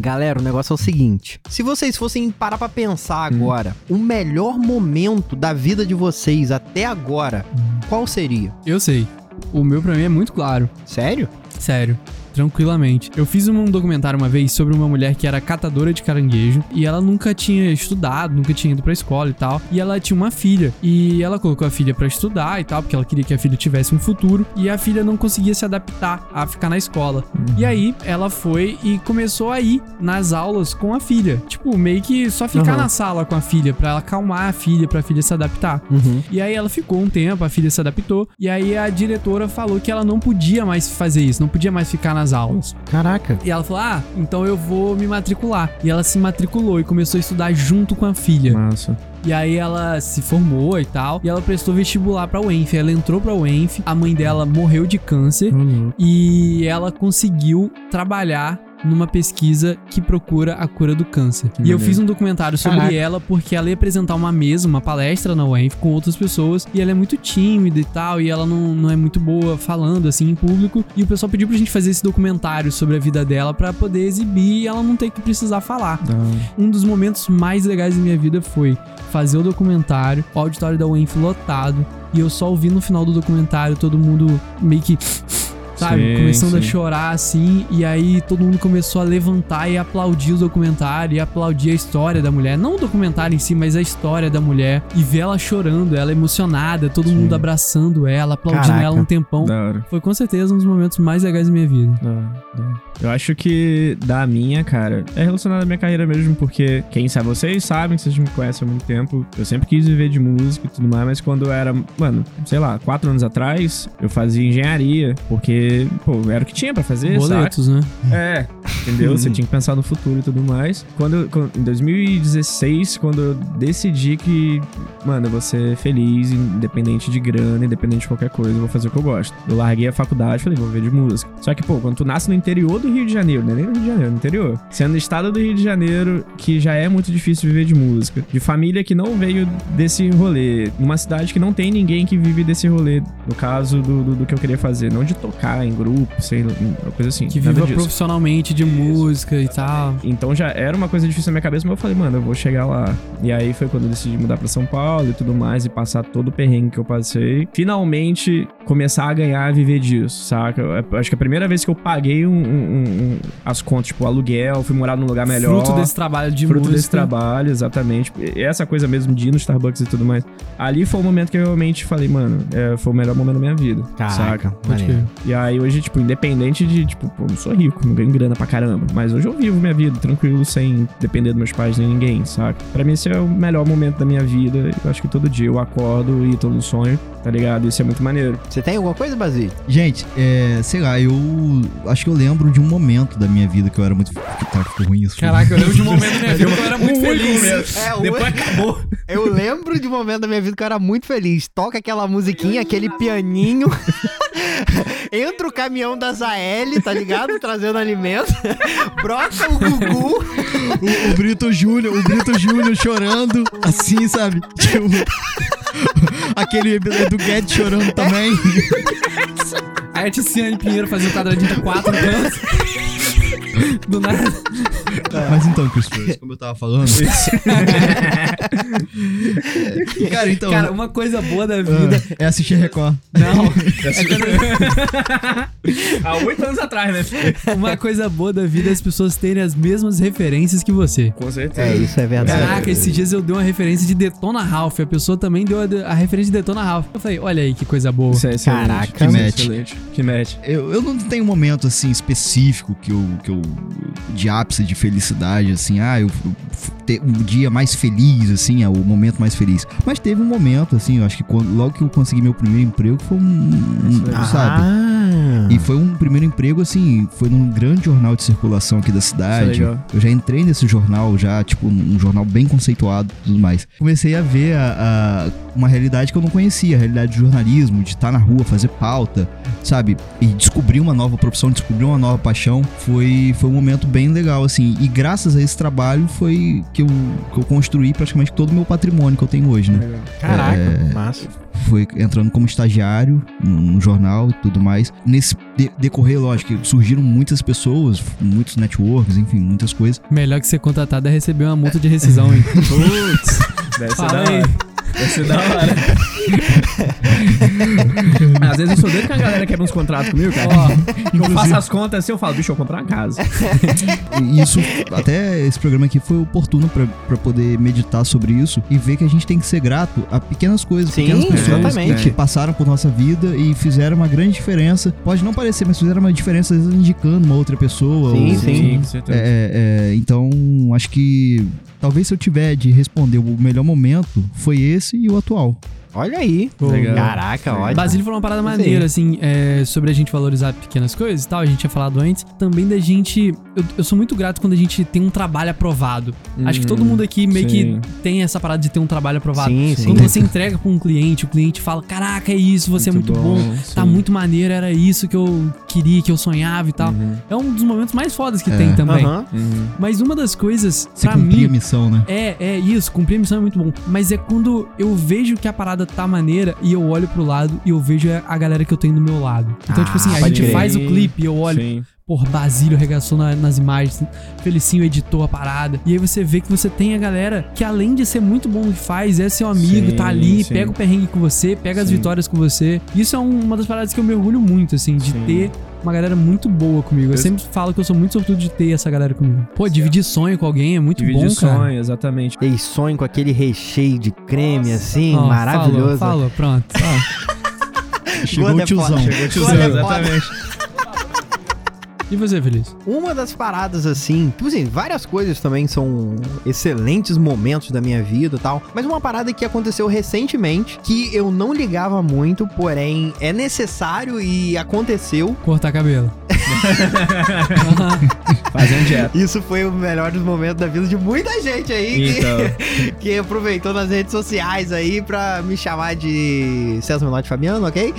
Galera, o negócio é o seguinte: se vocês fossem parar pra pensar agora, o melhor momento da vida de vocês até agora, qual seria? Eu sei. O meu pra mim é muito claro. Sério? Sério. Tranquilamente. Eu fiz um documentário uma vez sobre uma mulher que era catadora de caranguejo e ela nunca tinha estudado, nunca tinha ido pra escola e tal. E ela tinha uma filha e ela colocou a filha pra estudar e tal, porque ela queria que a filha tivesse um futuro e a filha não conseguia se adaptar a ficar na escola. E aí ela foi e começou a ir nas aulas com a filha. Tipo, meio que só ficar Aham. na sala com a filha pra ela acalmar a filha, pra filha se adaptar. Uhum. E aí ela ficou um tempo, a filha se adaptou, e aí a diretora falou que ela não podia mais fazer isso, não podia mais ficar nas nas aulas. Caraca. E ela falou: Ah, então eu vou me matricular. E ela se matriculou e começou a estudar junto com a filha. Massa. E aí ela se formou e tal. E ela prestou vestibular pra UENF. Ela entrou pra UENF. A mãe dela morreu de câncer. E ela conseguiu trabalhar numa pesquisa que procura a cura do câncer. e eu maneiro. fiz um documentário sobre Caraca. ela porque ela ia apresentar uma mesa, uma palestra na UENF com outras pessoas e ela é muito tímida e tal e ela não, não é muito boa falando assim em público e o pessoal pediu pra gente fazer esse documentário sobre a vida dela pra poder exibir e ela não ter que precisar falar. Hora. Um dos momentos mais legais da minha vida foi fazer o documentário, o auditório da UENF lotado, e eu só ouvi no final do documentário todo mundo meio que. Sabe, Sim, começando a sim. chorar assim, e aí todo mundo começou a levantar e aplaudir o documentário e aplaudir a história da mulher. Não o documentário em si, mas a história da mulher. E ver ela chorando, ela emocionada, todo mundo abraçando ela, aplaudindo Caraca. ela um tempão. Foi com certeza um dos momentos mais legais da minha vida. Da hora, da hora. Eu acho que da minha, cara, é relacionado à minha carreira mesmo, porque quem sabe, vocês sabem, que vocês me conhecem há muito tempo, eu sempre quis viver de música e tudo mais, mas quando eu era, mano, sei lá, quatro anos atrás, eu fazia engenharia, porque, pô, era o que tinha pra fazer, sabe? Boletos, né? É, entendeu? Você tinha que pensar no futuro e tudo mais. Quando, quando- em 2016, quando eu decidi que, mano, eu vou ser feliz, independente de grana, independente de qualquer coisa, eu vou fazer o que eu gosto. Eu larguei a faculdade, falei, vou ver de música. Só que, pô, quando tu nasce no interior do Rio de Janeiro, não é nem no Rio de Janeiro, no interior. Sendo no estado do Rio de Janeiro, que já é muito difícil viver de música. De família que não veio desse rolê. Numa cidade que não tem ninguém que vive desse rolê. No caso do, do, do que eu queria fazer. Não de tocar em grupo, sei lá, uma coisa assim. Que viva profissionalmente de música e tal. Então já era uma coisa difícil na minha cabeça, mas eu falei, mano, eu vou chegar lá. E aí foi quando eu decidi mudar pra São Paulo e tudo mais, e passar todo o perrengue que eu passei. Finalmente começar a ganhar e viver disso, saca? Eu acho que a primeira vez que eu paguei um, um- um- as contas, tipo, aluguel, fui morar num lugar melhor. Fruto desse trabalho de Fruto música. desse trabalho, exatamente. E essa coisa mesmo de ir no Starbucks e tudo mais. Ali foi o momento que eu realmente falei, mano, é, foi o melhor momento da minha vida. Caraca. Saca? Maneiro. E aí hoje, tipo, independente de, tipo, pô, não sou rico, não ganho grana pra caramba. Mas hoje eu vivo minha vida tranquilo, sem depender dos meus pais nem ninguém, saca? Pra mim esse é o melhor momento da minha vida. Eu acho que todo dia eu acordo e tô no sonho, tá ligado? Isso é muito maneiro. Você tem alguma coisa, Basílio? Gente, é, sei lá, eu acho que eu lembro de um momento da minha vida que eu era muito. Que tá, ficou ruim isso. Caraca, eu lembro de um momento da minha <laughs> vida que eu era muito feliz. É, Depois acabou. Eu lembro de um momento da minha vida que eu era muito feliz. Toca aquela musiquinha, aquele pianinho. <laughs> Entra o caminhão da Zael, tá ligado? <laughs> Trazendo alimento. <laughs> Brota o Gugu. O, o Brito Júnior, o Brito Júnior chorando, assim, sabe? <laughs> Tipo, aquele do Guedes chorando também. A Tiziane Pinheiro fazia o quadradinho de quatro cantos. Do nada. Mas então, Christopher, <laughs> como eu tava falando. <laughs> Cara, então. Cara, uma coisa boa da vida. ah, é assistir Record. Não. <laughs> É Há oito anos atrás, né? uma coisa boa da vida é as pessoas terem as mesmas referências que você. Com certeza. É, isso é verdade. Caraca, esses dias eu dei uma referência de Detona Ralph. A pessoa também deu a, a referência de Detona Ralph. Eu falei, olha aí que coisa boa. Isso é excelente. Caraca. É Que match. excelente. Que match. Eu, eu não tenho um momento assim específico que eu, que eu de ápice de felicidade assim, ah, eu ter um dia mais feliz assim, é o momento mais feliz. Mas teve um momento assim, eu acho que quando, logo que eu consegui meu primeiro emprego foi um, um- Ah. sabe? E foi um primeiro emprego, assim, foi num grande jornal de circulação aqui da cidade. É eu já entrei nesse jornal, já, tipo, um jornal bem conceituado e tudo mais. Comecei a ver a, a- uma realidade que eu não conhecia, a realidade do jornalismo, de estar na rua, fazer pauta, sabe? E descobrir uma nova profissão, descobrir uma nova paixão. Foi, foi um momento bem legal, assim. E graças a esse trabalho foi que eu, que eu construí praticamente todo o meu patrimônio que eu tenho hoje, né? Caraca, É. massa. foi entrando como estagiário no, no jornal e tudo mais. Nesse de- decorrer, lógico, surgiram muitas pessoas, muitos networks, enfim, muitas coisas. Melhor que ser contratado é receber uma multa de rescisão, hein? <laughs> Putz. Deve ser Fala da aí. hora. Deve ser da hora. <laughs> Às vezes eu sou doido que a galera quebra uns contratos comigo, cara. Ó, eu faço as contas assim, eu falo, bicho, eu vou comprar uma casa. Isso, até esse programa aqui foi oportuno pra pra poder meditar sobre isso e ver que a gente tem que ser grato a pequenas coisas, Sim, pequenas pessoas exatamente. que passaram por nossa vida e fizeram uma grande diferença. Pode não parecer, mas fizeram uma diferença, às vezes, indicando uma outra pessoa. Sim, ou- sim. com certeza. É, é, então, acho que talvez se eu tiver de responder o melhor momento, foi esse e o atual. Olha aí. Legal. Caraca, ótimo. Basílio falou uma parada Sim. maneira, assim, é, sobre a gente valorizar pequenas coisas e tal. A gente tinha falado antes. Também da gente. Eu, eu sou muito grato quando a gente tem um trabalho aprovado. Acho que todo mundo aqui meio sim. que tem essa parada de ter um trabalho aprovado. Sim, sim. Quando você entrega pra um cliente, o cliente fala: Caraca, é isso, você é muito bom, tá sim. muito maneiro, era isso que eu queria, que eu sonhava e tal. Uhum. É um dos momentos mais fodas que É. tem também. Aham. Uhum. Mas uma das coisas, Você pra cumprir mim, a missão, né? é, é isso, cumprir a missão é muito bom. Mas é quando eu vejo que a parada tá maneira e eu olho pro lado e eu vejo a galera que eu tenho do meu lado. Então, Ah, tipo assim, a pode gente crer. faz o clipe e eu olho, Sim. por Basílio regaçou na- nas imagens, Felicinho editou a parada. E aí você vê que você tem a galera que, além de ser muito bom no que faz, é seu amigo, Sim, tá ali, sim. pega o perrengue com você, pega as Sim. vitórias com você. Isso é um- uma das paradas que eu me orgulho muito, assim, de ter. Uma galera muito boa comigo. Eu Eu- sempre falo que eu sou muito sortudo de ter essa galera comigo. Pô, dividir sonho com alguém é muito Dividir bom, cara. sonho, exatamente. E sonho com aquele recheio de creme assim, Ó, maravilhoso. Falou, falou, pronto. Ó. <laughs> Chegou o é tiozão. Chegou o tiozão, é exatamente. E você, Feliz? Uma das paradas assim, tipo assim, várias coisas também são excelentes momentos da minha vida e tal, mas uma parada que aconteceu recentemente que eu não ligava muito, porém é necessário e aconteceu. Cortar cabelo. <laughs> Fazendo dieta. Isso foi o melhor dos momentos da vida de muita gente aí que- Então, <laughs> que, aproveitou nas redes sociais aí pra me chamar de César Menotti Fabiano, ok?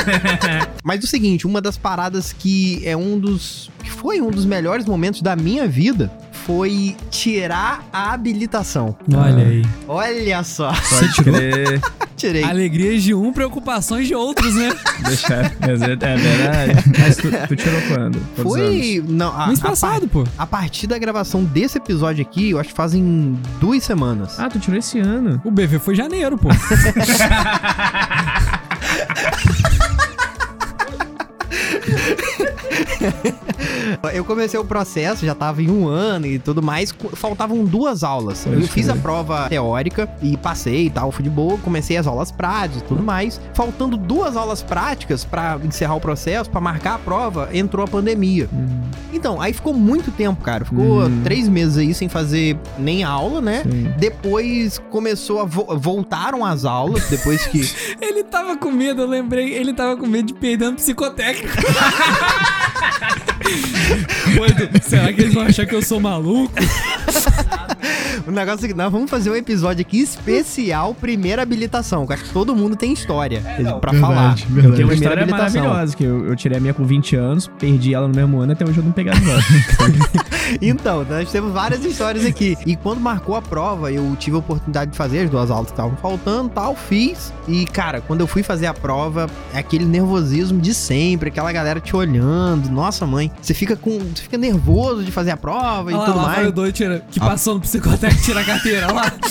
<laughs> Mas o seguinte, uma das paradas que é um dos. que foi um dos melhores momentos da minha vida foi tirar a habilitação. Olha aí. Olha só, pode crer. <laughs> tirei. Alegrias de um, preocupações de outros, né? Deixar. É verdade. Mas tu, tu tirou quando? Quantos anos? Foi. Não, a, Mês a passado, pô. a partir da gravação desse episódio aqui, eu acho que fazem duas semanas. Ah, tu tirou esse ano. O BV foi janeiro, pô. <laughs> Eu comecei o processo, já tava em um ano e tudo mais. Faltavam duas aulas. Eu fiz a prova teórica e passei e tal, fui de boa. Comecei as aulas práticas e tudo mais. Faltando duas aulas práticas pra encerrar o processo, pra marcar a prova, entrou a pandemia. Então, aí ficou muito tempo, cara. Ficou Uhum. três meses aí sem fazer nem aula, né? Sim. Depois começou a. vo- voltaram as aulas, depois que. <laughs> Ele tava com medo, eu lembrei. Ele tava com medo de perder um psicotécnico. <laughs> Edu, será que eles vão achar que eu sou maluco? <laughs> O negócio é que nós vamos fazer um episódio aqui especial primeira habilitação. eu acho que todo mundo tem história pra falar. Verdade, Eu verdade. tenho uma Primeira história habilitação. maravilhosa, que eu, eu tirei a minha com 20 anos, perdi ela no mesmo ano, até hoje eu não peguei de volta. <laughs> <laughs> Então, nós temos várias histórias aqui. E quando marcou a prova, eu tive a oportunidade de fazer as duas aulas que estavam faltando tal, fiz. E, cara, quando eu fui fazer a prova, é aquele nervosismo de sempre, aquela galera te olhando. Nossa, mãe, você fica com. Você fica nervoso de fazer a prova e Olha tudo lá mais. o doido tira, que passou no psicotécnico tira a carteira lá. <laughs>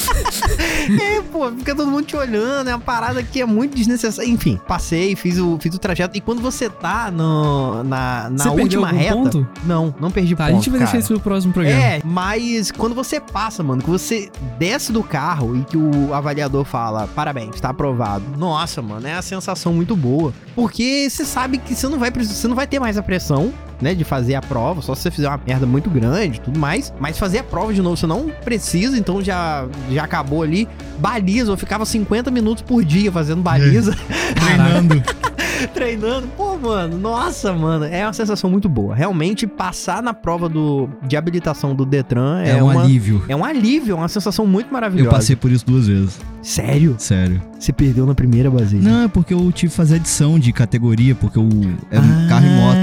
É, pô, fica todo mundo te olhando, é uma parada que é muito desnecessária. Enfim, passei, fiz o, fiz o trajeto. E quando você tá no, na, na Você última reta. ponto? Não, não perdi Tá, ponto. a gente vai deixar cara. Isso pro próximo programa. É, mas quando você passa, mano, que você desce do carro e que o avaliador fala, parabéns, tá aprovado. Nossa, mano, é uma sensação muito boa. Porque você sabe que você não vai precisar, você não vai ter mais a pressão, né, de fazer a prova, só se você fizer uma merda muito grande e tudo mais. Mas fazer a prova de novo, você não precisa, então já, já acabou ali. Baliza, eu ficava 50 minutos por dia fazendo baliza, Treinando. <laughs> <laughs> treinando. Pô, mano, nossa, mano, é uma sensação muito boa. Realmente, passar na prova do, de habilitação do Detran é, É, um uma, alívio. é um alívio, é uma sensação muito maravilhosa. Eu passei por isso duas vezes. Sério? Sério. Você perdeu na primeira, Basílio? Não, é porque eu tive que fazer adição de categoria, porque eu é um carro e moto.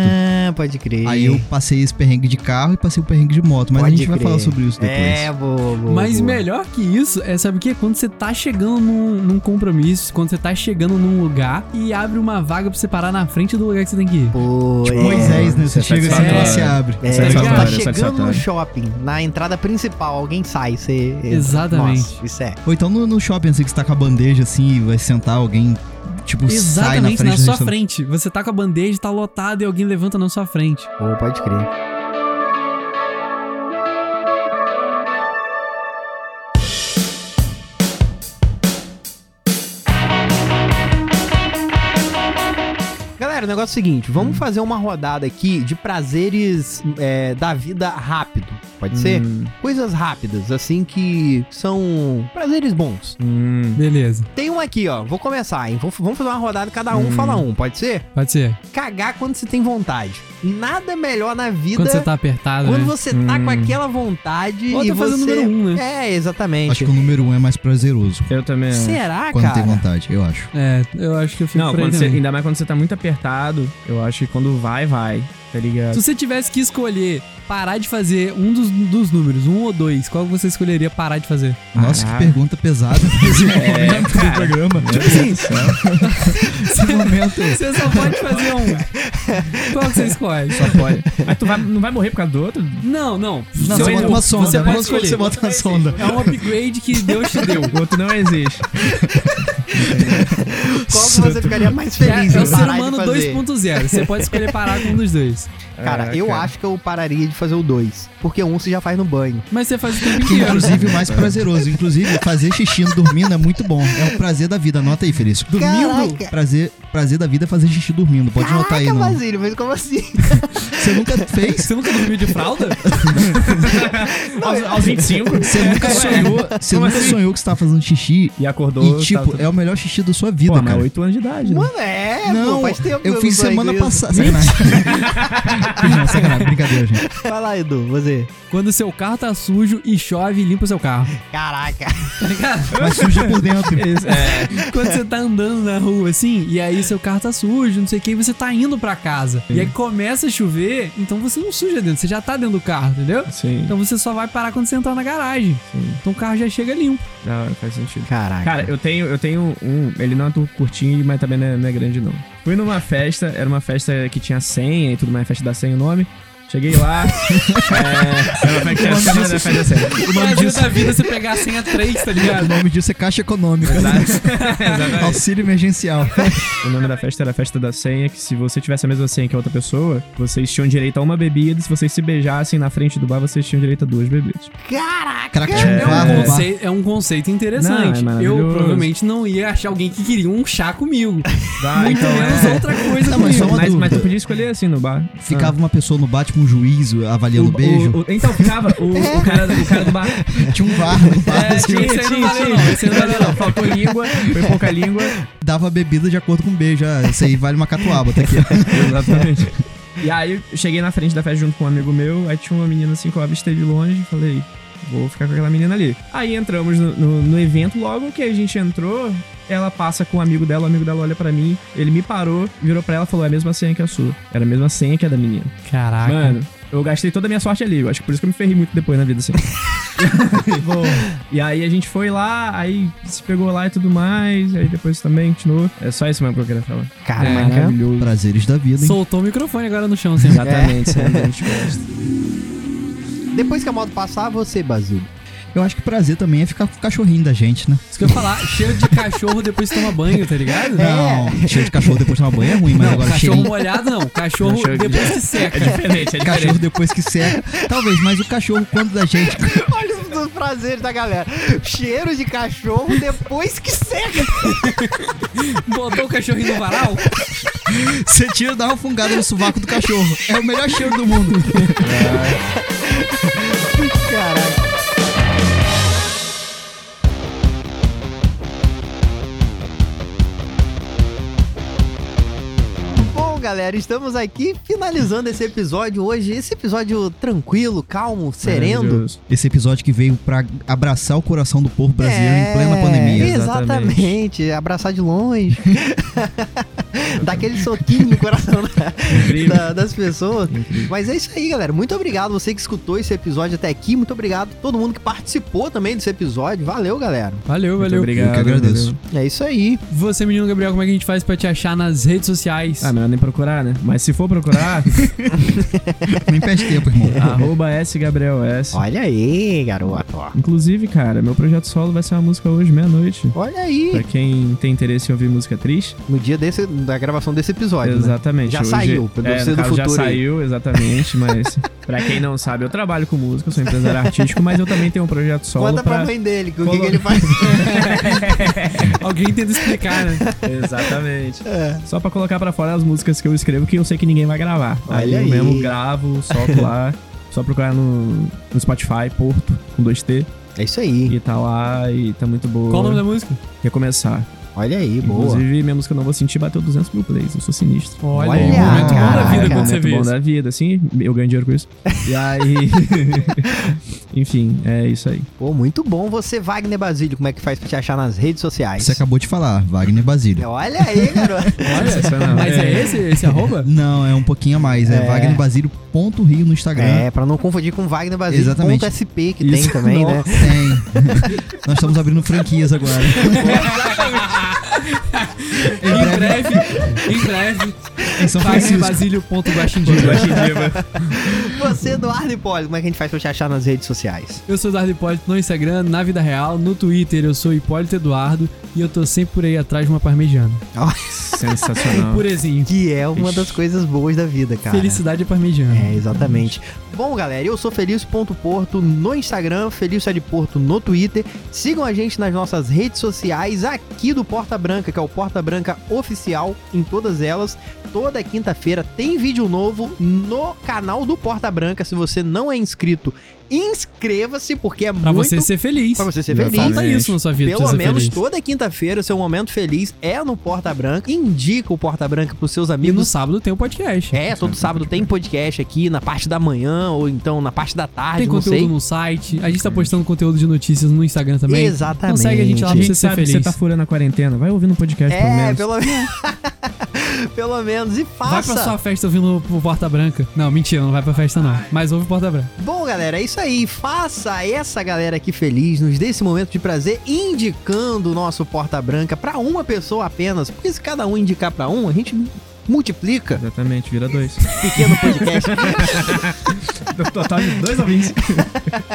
Ah, pode crer. Aí eu passei esse perrengue de carro e passei o perrengue de moto. Mas Pode a gente vai crer. falar sobre isso depois. É, boa, boa. Mas boa. melhor que isso, é sabe o que? Quando você tá chegando num, num compromisso, quando você tá chegando num lugar e abre uma vaga pra você parar na frente do lugar que você tem que ir. Pô, Tipo é. Moisés, né? Você é chega assim e satisfatório. você abre. É, Tá você tá Satisfatório, chegando no shopping, na entrada principal, alguém sai, você... Exatamente. Nossa, isso é. Ou então no, no shopping, assim, que você tá com a bandeja assim e vai sentar alguém, tipo, sai na Exatamente, frente na do sua frente. Você tá com a bandeja, tá lotado e alguém levanta na sua frente. Pô, pode crer. Galera, o negócio é o seguinte, vamos fazer uma rodada aqui de prazeres é, da vida rápido. Pode ser? Hum, Coisas rápidas, assim, que são prazeres bons. hum. Beleza, Tem um aqui, ó. Vou começar, hein? Vou- vamos fazer uma rodada, cada um Hum. fala um, pode ser? pode ser. Cagar quando você tem vontade. Nada melhor na vida Quando você tá apertado, quando né? você tá Hum. com aquela vontade Ou e tá fazendo você... número um, né? É, exatamente. Acho que o número um é mais prazeroso. Eu também. Será, Quando tem cara? vontade, eu acho. É, eu acho que eu fico Não, quando você, ainda mais quando você tá muito apertado, eu acho que quando vai, vai. Tá ligado? Se você tivesse que escolher parar de fazer um dos, dos números, um ou dois, qual que você escolheria parar de fazer? Nossa, que Caraca. pergunta pesada <laughs> <laughs> nesse momento do cara. programa. Céu. Esse momento. Você só pode fazer um. Qual que você escolhe? Só pode. Mas tu vai, não vai morrer por causa do outro? Não, não. Não, Você bota uma sonda. Você pode que escolher. você bota uma sonda. É um upgrade que Deus te deu. O outro não existe. <laughs> Qual que você ficaria mais É, feliz é em o ser humano fazer? 2.0. Você pode escolher parar com um dos dois. Cara, eu acho que eu pararia de fazer o dois. Porque um você já faz no banho. Mas você faz o tempo Que inteiro. inclusive o mais prazeroso. Inclusive, fazer xixi dormindo é muito bom. É o prazer da vida. Anota aí, Felício. Dormindo? Prazer, prazer da vida é fazer xixi dormindo. Pode anotar aí. Caraca, No... Basílio, mas como assim? <laughs> Você nunca fez? Você nunca dormiu de fralda? <laughs> Aos, aos 25. Você nunca sonhou, você Como nunca assim? sonhou que você tava fazendo xixi E acordou. e, tipo, tá- é o melhor xixi da sua vida, Pô, mas cara. 8 anos de idade, né? Mano, é, Não, pô, faz tempo que eu fiz não semana passada. Sacanagem. <laughs> Não, sacanagem, brincadeira, gente. Vai lá, Edu, você. Quando seu carro tá sujo e chove limpa o seu carro. Caraca. Tá ligado? <laughs> Mas suja por dentro. <laughs> É. <laughs> Quando você tá andando na rua assim, e aí seu carro tá sujo, não sei o que, e você tá indo pra casa. E aí começa a chover, então você não suja dentro, você já tá dentro do carro, entendeu? Sim, Então você só vai parar quando você entrar na garagem. sim. Então o carro já chega limpo. Da hora, faz sentido. Caraca. Cara, eu tenho, eu tenho um. Ele não é tão curtinho, mas também não é, não é grande, não. Fui numa festa, era uma festa que tinha senha e tudo mais, festa da senha o nome. Cheguei lá. é, mas era festa da senha. O Brasil da vida é você pegar a senha 3, tá O ligado? nome disso é Caixa Econômica. Exatamente. Auxílio emergencial. O nome da festa era a festa da senha, que se você tivesse a mesma senha que a outra pessoa, vocês tinham direito a uma bebida, e se vocês se beijassem na frente do bar, vocês tinham direito a duas bebidas. Caraca. Caraca, tinha É um um, conceito, é um conceito interessante. Não, é eu provavelmente não ia achar alguém que queria um chá comigo. Muito então, menos é. outra coisa Não, mas comigo. Mas, mas tu podia escolher assim no bar. Ficava uma pessoa no bar, tipo um juiz, avaliando o beijo. o- então ficava o, o <laughs> cara, o cara do bar. Tinha um bar no bar, É, assim, tinha- não, esse aí não valeu, não. Faltou língua, foi pouca língua. dava bebida de acordo com o beijo. Ah, isso aí vale uma catuaba, tá aqui. <laughs> Exatamente. E aí eu cheguei na frente da festa junto com um amigo meu, aí tinha uma menina assim que eu avistei de longe e falei, vou ficar com aquela menina ali. Aí entramos no, no- no evento, logo que a gente entrou, ela passa com o amigo dela, o amigo dela olha pra mim, ele me parou, virou pra ela e falou, é a mesma senha que a sua. Era a mesma senha que a da menina. Caraca. Mano, eu gastei toda a minha sorte ali. Eu acho que por isso que eu me ferrei muito depois na vida, assim. <laughs> Bom, e aí a gente foi lá, aí se pegou lá e tudo mais, aí depois também continuou. É só isso mesmo que eu queria falar. Caraca. Maravilhoso. Prazeres da vida, hein? Soltou o microfone agora no chão, assim. Exatamente, é. gosta. Depois que a moto passar, você, Basílio. Eu acho que prazer também é ficar com o cachorrinho da gente, né? Isso que eu ia falar, cheio de cachorro depois que toma banho, tá ligado? Não, cheio de cachorro depois de tomar banho é ruim, mas Não, agora cachorro cheirinho. molhado não. Cachorro Cachorro de- depois que seca. É diferente, é Cachorro diferente. depois que seca. Talvez, mas o cachorro, quando da gente. <laughs> Olha os, prazeres da galera. Cheiro de cachorro depois que seca. Botou o cachorrinho no varal. Você tira e dá uma fungada no sovaco do cachorro. É o melhor cheiro do mundo. Caraca. Galera, estamos aqui finalizando esse episódio hoje. Esse episódio tranquilo, calmo, sereno. Esse episódio que veio pra abraçar o coração do povo brasileiro em plena É, pandemia. Exatamente. Abraçar de longe. <laughs> <laughs> Dar aquele soquinho no coração da- da- das pessoas. Incrível. Mas é isso aí, galera. Muito obrigado você que escutou esse episódio até aqui. Muito obrigado a todo mundo que participou também desse episódio. Valeu, galera. Valeu, Muito valeu. obrigado. Eu que agradeço. valeu. É isso aí. Você, menino Gabriel, como é que a gente faz pra te achar nas redes sociais? Ah, melhor nem procurar, né? Mas se for procurar, <laughs> Nem perde tempo, irmão. <laughs> arroba S Gabriel S. Olha aí, garoto. Inclusive, cara, meu projeto solo vai ser uma música hoje, meia-noite. Olha aí. Pra quem tem interesse em ouvir música triste. No dia desse, da gravação desse episódio, né? exatamente. Já Hoje- saiu, é, no do caso, já futuro aí. saiu, exatamente, mas <laughs> pra quem não sabe, eu trabalho com música, eu sou empresário artístico, mas eu também tenho um projeto solo Conta pra pra... mãe dele que o que, que ele faz. <laughs> Alguém tenta explicar, né? Exatamente. É. Só pra colocar pra fora as músicas que eu escrevo que eu sei que ninguém vai gravar. Aí Olha eu aí. mesmo gravo, solto lá. Só procurar no, no Spotify, Porto, com 2T. É isso aí. E tá lá e tá muito boa. Qual o nome da música? Recomeçar. Olha aí, boa. Inclusive, minha música Não Vou Sentir bateu 200 mil plays. Eu sou sinistro. Olha, Olha, um momento bom da vida quando você vê bom isso. da vida, assim. Eu ganho dinheiro com isso. E aí... <laughs> Enfim, é isso aí. Pô, muito bom. Você, Wagner Basílio, como é que faz pra te achar nas redes sociais? Você acabou de falar, Wagner Basílio. Olha aí, garoto. <laughs> Sensacional. Mas é esse, esse arroba? Não, é um pouquinho a mais. É, É. Wagner Basílio ponto Rio no Instagram. É, pra não confundir com Wagner Basílio Exatamente. ponto SP que Isso. tem também, né? Tem. <laughs> Nós estamos abrindo franquias agora. Em breve, em breve, Em São Francisco. wagnerbasílio.guaxindiba. Você, Eduardo Hipólito, como é que a gente faz pra te achar nas redes sociais? Eu sou Eduardo Hipólito no Instagram, na vida real, no Twitter eu sou Hipólito Eduardo e eu tô sempre por aí atrás de uma parmegiana. Sensacional. <laughs> Purezinho. Que é uma das coisas boas da vida, cara. Felicidade é parmegiana. É, exatamente. Bom, galera, eu sou Felício.porto no Instagram, Felício é de Porto no Twitter. Sigam a gente nas nossas redes sociais aqui do Porta Branca, que é o Porta Branca Oficial, em todas elas. Toda quinta-feira tem vídeo novo no canal do Porta Branca. Se você não é inscrito, inscreva-se, porque é Pra muito... você ser feliz. Pra você ser feliz. Falta isso na sua vida. pra Pelo menos feliz. toda quinta-feira, o seu momento feliz é no Porta Branca. Indica o Porta Branca pros seus E no amigos. sábado tem o podcast. É, todo sábado tem podcast aqui na parte da manhã ou então na parte da tarde, Tem não conteúdo sei. no site. A gente tá postando conteúdo de notícias no Instagram também. Exatamente. Então segue a gente lá A pra você ser feliz. você tá furando a quarentena. Vai ouvindo um podcast, pelo É, menos. pelo menos. <laughs> pelo menos. E Vai faça. pra sua festa ouvindo o Porta Branca. Não, mentira, não vai pra festa não. Mas ouve Porta Branca. Bom, galera, é isso aí. Faça essa galera aqui feliz, nos dê esse momento de prazer indicando o nosso Porta Branca pra uma pessoa apenas. Porque se cada um indicar pra um, a gente multiplica. Exatamente, vira dois. <laughs> Pequeno podcast. <laughs> Total de dois ouvintes.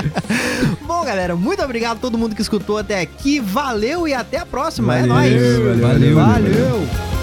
<laughs> Bom, galera, muito obrigado a todo mundo que escutou até aqui. Valeu e até a próxima. é Valeu, nóis. valeu, valeu. valeu.